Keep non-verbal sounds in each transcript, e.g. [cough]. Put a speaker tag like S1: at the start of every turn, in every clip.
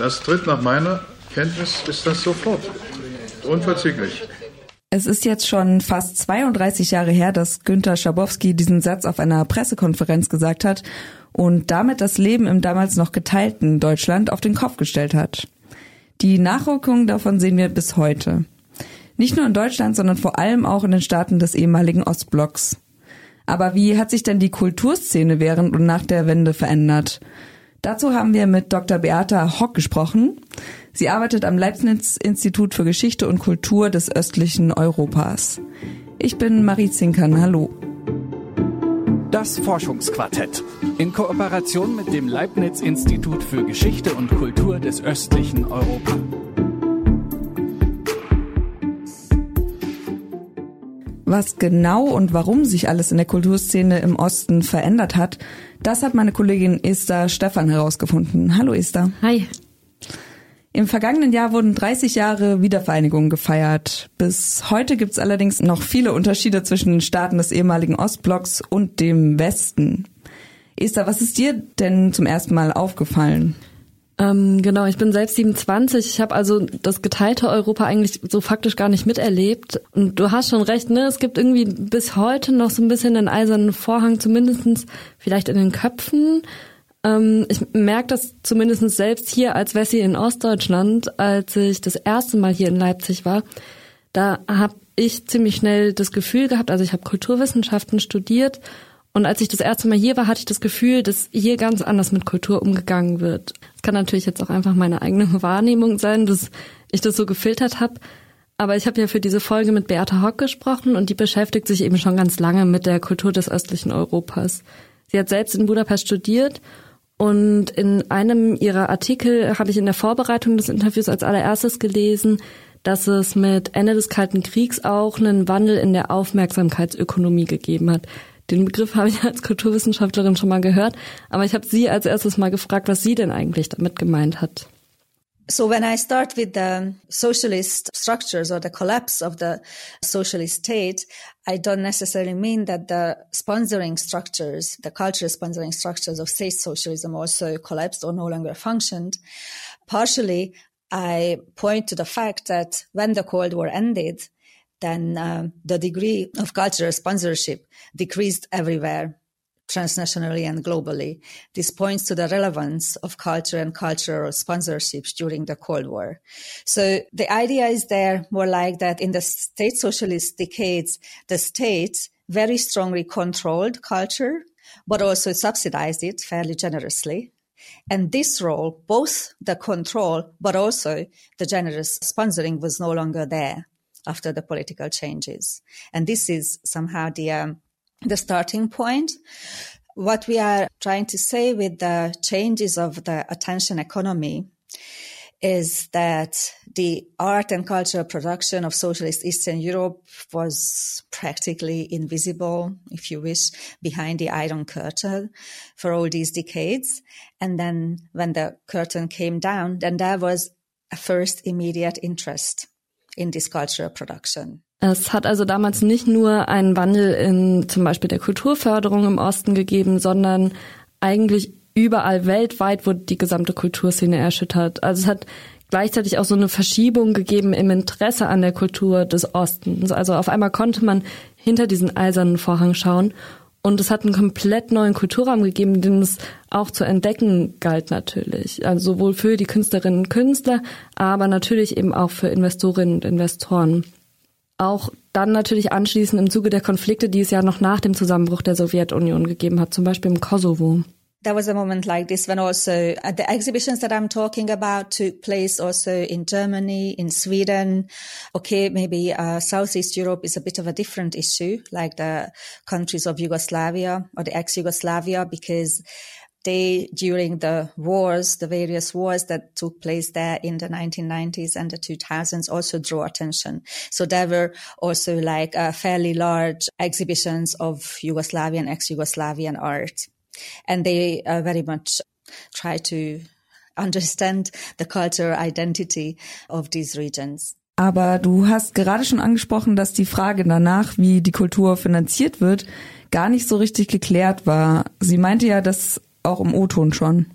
S1: Das tritt nach meiner Kenntnis, ist das sofort. Unverzüglich.
S2: Es ist jetzt schon fast 32 Jahre her, dass Günter Schabowski diesen Satz auf einer Pressekonferenz gesagt hat und damit das Leben im damals noch geteilten Deutschland auf den Kopf gestellt hat. Die Nachwirkungen davon sehen wir bis heute. Nicht nur in Deutschland, sondern vor allem auch in den Staaten des ehemaligen Ostblocks. Aber wie hat sich denn die Kulturszene während und nach der Wende verändert? Dazu haben wir mit Dr. Beata Hock gesprochen. Sie arbeitet am Leibniz-Institut für Geschichte und Kultur des östlichen Europas. Ich bin Marie Zinkern. Hallo.
S3: Das Forschungsquartett. In Kooperation mit dem Leibniz-Institut für Geschichte und Kultur des östlichen Europa.
S2: Was genau und warum sich alles in der Kulturszene im Osten verändert hat, das hat meine Kollegin Esther Stefan herausgefunden. Hallo Esther.
S4: Hi.
S2: Im vergangenen Jahr wurden 30 Jahre Wiedervereinigung gefeiert. Bis heute gibt es allerdings noch viele Unterschiede zwischen den Staaten des ehemaligen Ostblocks und dem Westen. Esther, was ist dir denn zum ersten Mal aufgefallen?
S4: Ähm, genau, ich bin selbst 27. Ich habe also das geteilte Europa eigentlich so faktisch gar nicht miterlebt. Und du hast schon recht, ne? Es gibt irgendwie bis heute noch so ein bisschen den eisernen Vorhang, zumindestens vielleicht in den Köpfen. Ähm, ich merke das zumindest selbst hier als Wessi in Ostdeutschland, als ich das erste Mal hier in Leipzig war. Da habe ich ziemlich schnell das Gefühl gehabt, also ich habe Kulturwissenschaften studiert und als ich das erste Mal hier war, hatte ich das Gefühl, dass hier ganz anders mit Kultur umgegangen wird. Es kann natürlich jetzt auch einfach meine eigene [laughs] Wahrnehmung sein, dass ich das so gefiltert habe. Aber ich habe ja für diese Folge mit Beata Hock gesprochen und die beschäftigt sich eben schon ganz lange mit der Kultur des östlichen Europas. Sie hat selbst in Budapest studiert und in einem ihrer Artikel habe ich in der Vorbereitung des Interviews als allererstes gelesen, dass es mit Ende des Kalten Kriegs auch einen Wandel in der Aufmerksamkeitsökonomie gegeben hat. Den Begriff habe ich [laughs] als Kulturwissenschaftlerin schon mal gehört, aber ich habe sie als erstes mal gefragt, was sie denn eigentlich damit gemeint hat.
S5: So when I start with the socialist structures or the collapse of the socialist state, I don't necessarily mean that the sponsoring structures, the cultural sponsoring structures of state socialism also collapsed or no longer functioned. Partially, I point to the fact that when the Cold War ended, then uh, the degree of cultural sponsorship decreased everywhere transnationally and globally. This points to the relevance of culture and cultural sponsorships during the Cold War. So the idea is there more like that in the state socialist decades, the state very strongly controlled culture, but also subsidized it fairly generously. And this role, both the control, but also the generous sponsoring was no longer there after the political changes. And this is somehow the, um, the starting point. What we are trying to say with the changes of the attention economy is that the art and cultural production of socialist Eastern Europe was practically invisible, if you wish, behind the Iron Curtain for all these decades. And then when the curtain came down, then there was a first immediate interest in this cultural production.
S4: Es hat also damals nicht nur einen Wandel in zum Beispiel der Kulturförderung im Osten gegeben, sondern eigentlich überall weltweit wurde die gesamte Kulturszene erschüttert. Also es hat gleichzeitig auch so eine Verschiebung gegeben im Interesse an der Kultur des Ostens. Also auf einmal konnte man hinter diesen eisernen Vorhang schauen und es hat einen komplett neuen Kulturraum gegeben, den es auch zu entdecken galt natürlich. Also sowohl für die Künstlerinnen und Künstler, aber natürlich eben auch für Investorinnen und Investoren. Auch dann natürlich anschließend im Zuge der Konflikte, die es ja noch nach dem Zusammenbruch der Sowjetunion gegeben hat, zum Beispiel im Kosovo.
S5: There was a moment like this when also uh, the exhibitions that I'm talking about took place also in Germany, in Sweden. Okay, maybe uh, Southeast Europe is a bit of a different issue, like the countries of Yugoslavia or the ex-Yugoslavia, because they, during the wars, the various wars that took place there in the 1990s and the 2000s also drew attention. So there were also like uh, fairly large exhibitions of Yugoslavian, ex-Yugoslavian art and they uh, very much try to understand the cultural identity of these regions.
S2: Aber du hast gerade schon angesprochen, dass die Frage danach, wie die Kultur finanziert wird, gar nicht so richtig geklärt war. Sie meinte ja das auch im O-Ton schon.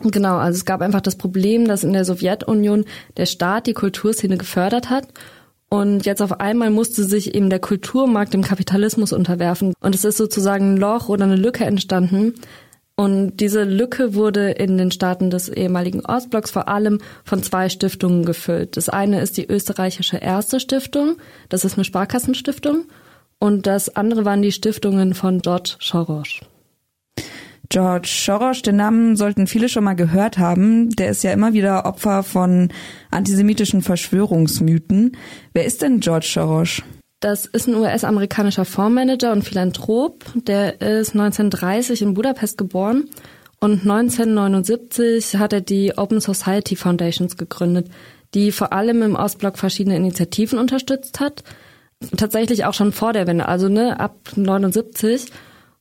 S4: Genau, also es gab einfach das Problem, dass in der Sowjetunion der Staat die Kulturszene gefördert hat und jetzt auf einmal musste sich eben der Kulturmarkt dem Kapitalismus unterwerfen. Und es ist sozusagen ein Loch oder eine Lücke entstanden. Und diese Lücke wurde in den Staaten des ehemaligen Ostblocks vor allem von zwei Stiftungen gefüllt. Das eine ist die österreichische Erste Stiftung, das ist eine Sparkassenstiftung. Und das andere waren die Stiftungen von George Soros.
S2: George Soros, den Namen sollten viele schon mal gehört haben. Der ist ja immer wieder Opfer von antisemitischen Verschwörungsmythen. Wer ist denn George Soros?
S4: Das ist ein US-amerikanischer Fondsmanager und Philanthrop. Der ist 1930 in Budapest geboren und 1979 hat er die Open Society Foundations gegründet, die vor allem im Ostblock verschiedene Initiativen unterstützt hat. Tatsächlich auch schon vor der Wende, also ne, ab 79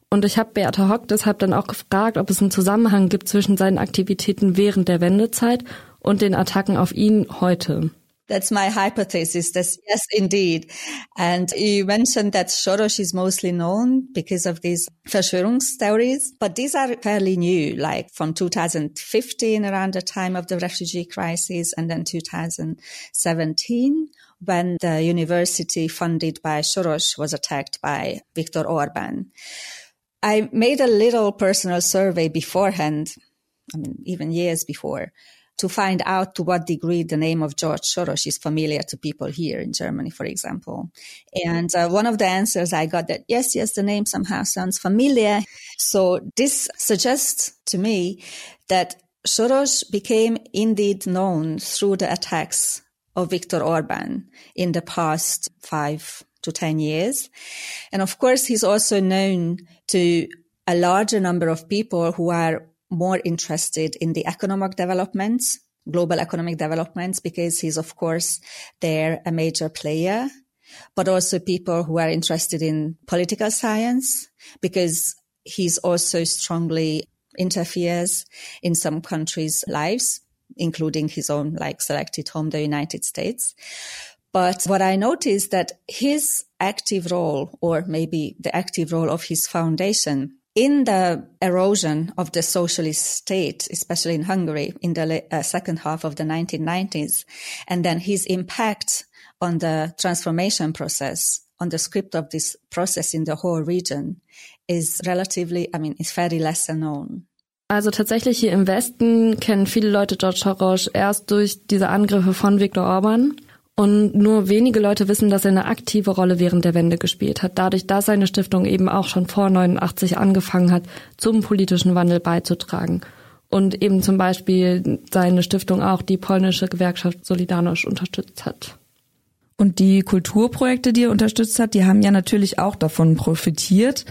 S4: und ich habe Beate Hock deshalb dann auch gefragt, ob es einen Zusammenhang gibt zwischen seinen Aktivitäten während der Wendezeit und den Attacken auf ihn heute.
S5: That's my hypothesis. That yes, indeed. And you mentioned that Soros is mostly known because of these Verschwörungstheories, but these are fairly new, like from 2015 around the time of the refugee crisis and then 2017 when the university funded by Soros was attacked by Viktor Orban. I made a little personal survey beforehand, I mean, even years before, to find out to what degree the name of George Soros is familiar to people here in Germany, for example. And uh, one of the answers I got that yes, yes, the name somehow sounds familiar. So this suggests to me that Soros became indeed known through the attacks of Viktor Orban in the past five to 10 years. And of course, he's also known to a larger number of people who are more interested in the economic developments, global economic developments, because he's, of course, there a major player, but also people who are interested in political science, because he's also strongly interferes in some countries' lives, including his own, like selected home, the United States. But what I noticed that his active role, or maybe the active role of his foundation in the erosion of the socialist state, especially in Hungary in the uh, second half of the 1990s, and then his impact on the transformation process, on the script of this process in the whole region is relatively, I mean, is fairly lesser known.
S4: Also tatsächlich hier im Westen kennen viele Leute George Soros erst durch diese Angriffe von Viktor Orban. Und nur wenige Leute wissen, dass er eine aktive Rolle während der Wende gespielt hat, dadurch, dass seine Stiftung eben auch schon vor 89 angefangen hat, zum politischen Wandel beizutragen. Und eben zum Beispiel seine Stiftung auch die polnische Gewerkschaft Solidarność unterstützt hat.
S2: Und die Kulturprojekte, die er unterstützt hat, die haben ja natürlich auch davon profitiert.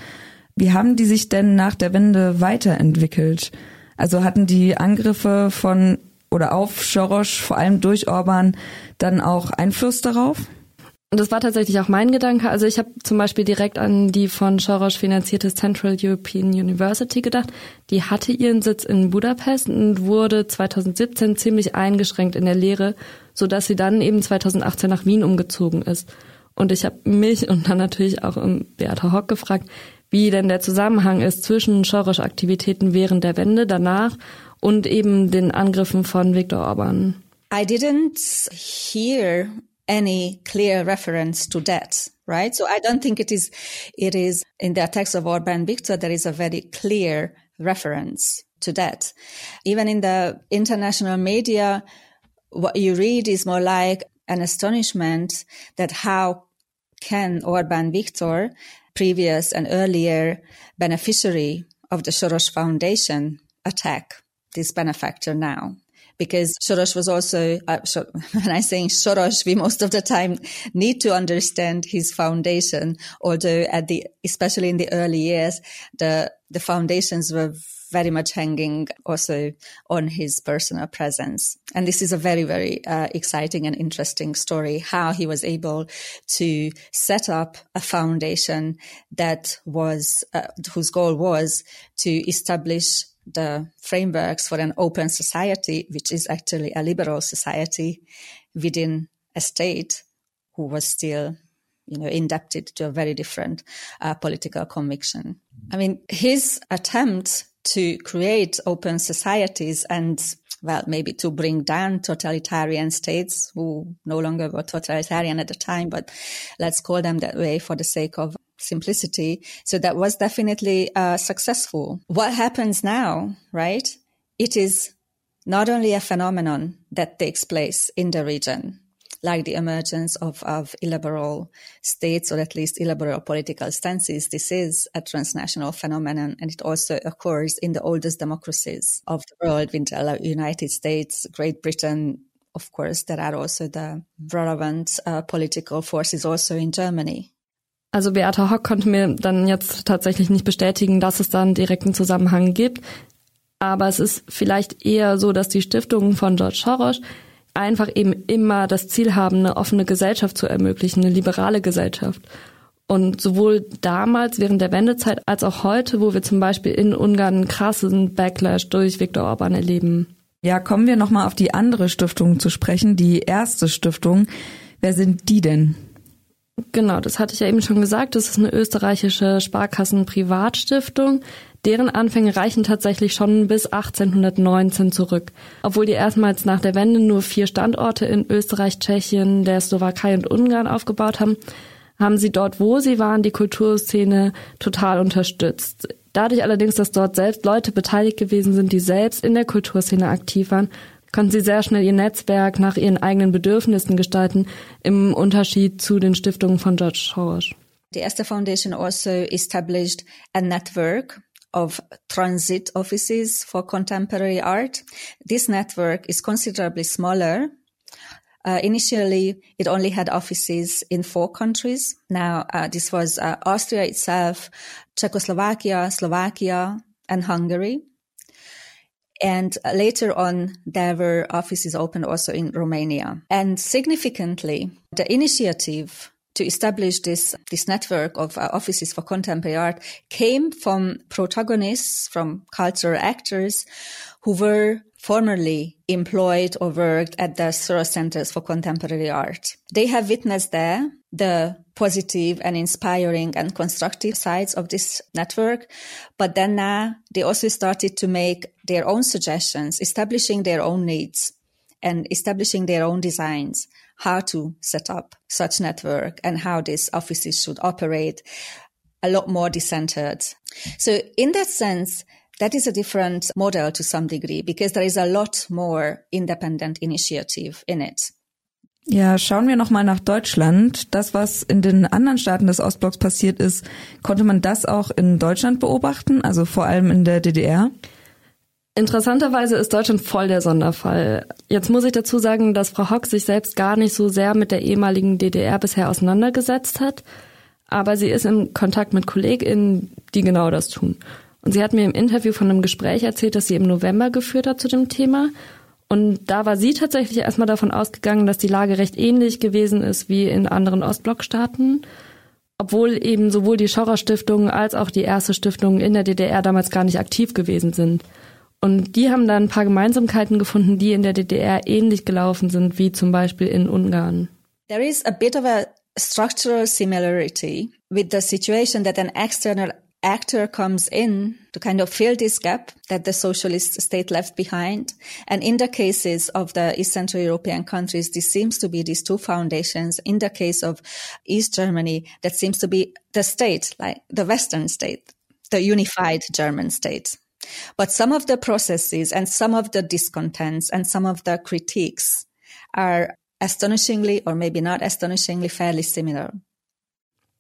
S2: Wie haben die sich denn nach der Wende weiterentwickelt? Also hatten die Angriffe von oder auf Schorosch, vor allem durch Orban, dann auch Einfluss darauf?
S4: Und das war tatsächlich auch mein Gedanke. Also ich habe zum Beispiel direkt an die von Soros finanzierte Central European University gedacht. Die hatte ihren Sitz in Budapest und wurde 2017 ziemlich eingeschränkt in der Lehre, so dass sie dann eben 2018 nach Wien umgezogen ist. Und ich habe mich und dann natürlich auch Beata Hock gefragt, wie denn der Zusammenhang ist zwischen Soros Aktivitäten während der Wende, danach und eben den Angriffen von Viktor Orban.
S5: I didn't hear any clear reference to that, right? So I don't think it is, it is in the attacks of Orban Viktor, there is a very clear reference to that. Even in the international media, what you read is more like an astonishment that how can Orban Viktor, previous and earlier beneficiary of the Soros Foundation, attack this benefactor now because Soros was also, uh, [laughs] when I say Soros, we most of the time need to understand his foundation, although at the, especially in the early years, the, the foundations were very much hanging also on his personal presence. And this is a very, very uh, exciting and interesting story, how he was able to set up a foundation that was, uh, whose goal was to establish the frameworks for an open society, which is actually a liberal society within a state who was still, you know, indebted to a very different uh, political conviction. I mean, his attempt to create open societies and well, maybe to bring down totalitarian states who no longer were totalitarian at the time, but let's call them that way for the sake of simplicity. So that was definitely uh, successful. What happens now, right? It is not only a phenomenon that takes place in the region, like the emergence of, of illiberal states or at least illiberal political stances. This is a transnational phenomenon and it also occurs in the oldest democracies of the world, the United States, Great Britain. Of course, there are also the relevant uh, political forces also in Germany.
S4: Also Beata Hock konnte mir dann jetzt tatsächlich nicht bestätigen, dass es da einen direkten Zusammenhang gibt. Aber es ist vielleicht eher so, dass die Stiftungen von George Soros einfach eben immer das Ziel haben, eine offene Gesellschaft zu ermöglichen, eine liberale Gesellschaft. Und sowohl damals während der Wendezeit als auch heute, wo wir zum Beispiel in Ungarn einen krassen Backlash durch Viktor Orban erleben.
S2: Ja, kommen wir nochmal auf die andere Stiftung zu sprechen, die erste Stiftung. Wer sind die denn?
S4: Genau, das hatte ich ja eben schon gesagt. Das ist eine österreichische Sparkassen-Privatstiftung. Deren Anfänge reichen tatsächlich schon bis 1819 zurück. Obwohl die erstmals nach der Wende nur vier Standorte in Österreich, Tschechien, der Slowakei und Ungarn aufgebaut haben, haben sie dort, wo sie waren, die Kulturszene total unterstützt. Dadurch allerdings, dass dort selbst Leute beteiligt gewesen sind, die selbst in der Kulturszene aktiv waren, konnten sie sehr schnell ihr Netzwerk nach ihren eigenen Bedürfnissen gestalten, im Unterschied zu den Stiftungen von George Soros.
S5: The Esther Foundation also established a network of transit offices for contemporary art. This network is considerably smaller. Uh, initially, it only had offices in four countries. Now, uh, this was uh, Austria itself, Czechoslovakia, Slovakia, and Hungary. And uh, later on, there were offices opened also in Romania. And significantly, the initiative to establish this this network of uh, offices for contemporary art came from protagonists, from cultural actors who were formerly employed or worked at the Soros Centers for Contemporary Art. They have witnessed there the positive and inspiring and constructive sides of this network. But then now they also started to make their own suggestions, establishing their own needs and establishing their own designs how to set up such network and how these offices should operate a lot more decentered. So in that sense, that is a different model to some degree because there is a lot more independent initiative in it.
S2: Ja, schauen wir nochmal nach Deutschland. Das, was in den anderen Staaten des Ostblocks passiert ist, konnte man das auch in Deutschland beobachten, also vor allem in der DDR?
S4: Interessanterweise ist Deutschland voll der Sonderfall. Jetzt muss ich dazu sagen, dass Frau Hock sich selbst gar nicht so sehr mit der ehemaligen DDR bisher auseinandergesetzt hat, aber sie ist im Kontakt mit KollegInnen, die genau das tun. Und sie hat mir im Interview von einem Gespräch erzählt, das sie im November geführt hat zu dem Thema. Und da war sie tatsächlich erstmal davon ausgegangen, dass die Lage recht ähnlich gewesen ist wie in anderen Ostblockstaaten, obwohl eben sowohl die Schaurer Stiftung als auch die erste Stiftung in der DDR damals gar nicht aktiv gewesen sind. Und die haben dann ein paar Gemeinsamkeiten gefunden, die in der DDR ähnlich gelaufen sind, wie zum Beispiel in Ungarn.
S5: There is a bit of a structural similarity with the situation that an external actor comes in to kind of fill this gap that the socialist state left behind. And in the cases of the East Central European countries, this seems to be these two foundations. In the case of East Germany, that seems to be the state, like the Western state, the unified German state. But some of the processes and some of the discontents and some of the critiques are astonishingly or maybe not astonishingly fairly similar.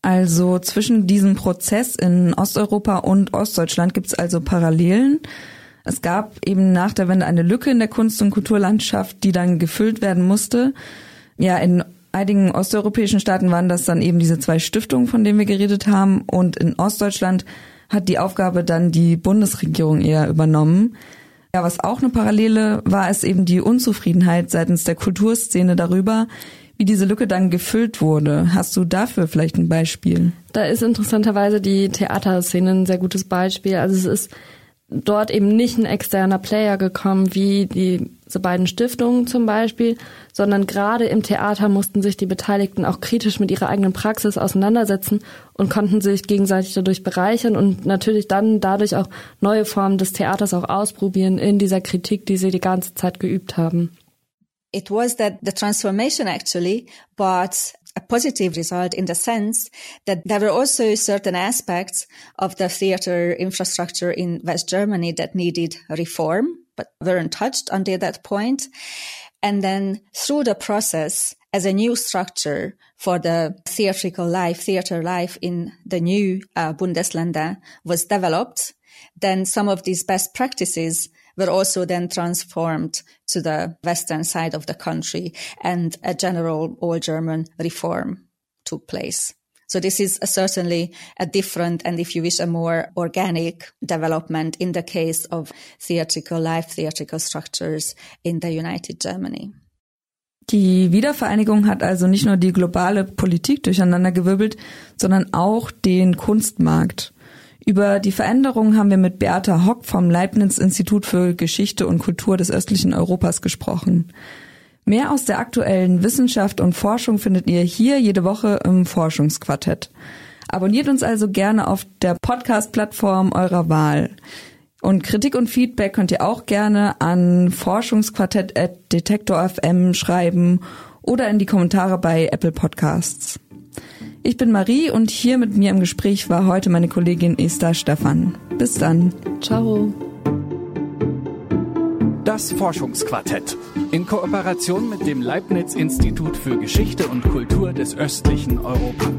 S2: Also zwischen diesem Prozess in Osteuropa und Ostdeutschland gibt es also Parallelen. Es gab eben nach der Wende eine Lücke in der Kunst- und Kulturlandschaft, die dann gefüllt werden musste. Ja, in einigen osteuropäischen Staaten waren das dann eben diese zwei Stiftungen, von denen wir geredet haben. Und in Ostdeutschland hat die Aufgabe dann die Bundesregierung eher übernommen. Ja, was auch eine Parallele war, ist eben die Unzufriedenheit seitens der Kulturszene darüber, wie diese Lücke dann gefüllt wurde. Hast du dafür vielleicht ein Beispiel?
S4: Da ist interessanterweise die Theaterszene ein sehr gutes Beispiel. Also es ist dort eben nicht ein externer Player gekommen wie die diese beiden Stiftungen zum Beispiel, sondern gerade im Theater mussten sich die Beteiligten auch kritisch mit ihrer eigenen Praxis auseinandersetzen und konnten sich gegenseitig dadurch bereichern und natürlich dann dadurch auch neue Formen des Theaters auch ausprobieren in dieser Kritik, die sie die ganze Zeit geübt haben.
S5: It was that the transformation actually brought a positive result in the sense that there were also certain aspects of the theater infrastructure in West Germany that needed reform, but weren't touched until that point. And then through the process, as a new structure for the theatrical life, theater life in the new uh, Bundesländer was developed, then some of these best practices were also then transformed to the western side of the country and a general all German reform took place. So this is a certainly a different and if you wish a more organic development in the case of theatrical life, theatrical structures in the United Germany.
S2: Die Wiedervereinigung hat also nicht nur die globale Politik durcheinandergewirbelt, sondern auch den Kunstmarkt. Über die Veränderungen haben wir mit Beata Hock vom Leibniz Institut für Geschichte und Kultur des östlichen Europas gesprochen. Mehr aus der aktuellen Wissenschaft und Forschung findet ihr hier jede Woche im Forschungsquartett. Abonniert uns also gerne auf der Podcast-Plattform eurer Wahl. Und Kritik und Feedback könnt ihr auch gerne an forschungsquartett.detektor.fm schreiben oder in die Kommentare bei Apple Podcasts. Ich bin Marie und hier mit mir im Gespräch war heute meine Kollegin Esther Stefan. Bis dann.
S4: Ciao.
S3: Das Forschungsquartett in Kooperation mit dem Leibniz Institut für Geschichte und Kultur des östlichen Europa.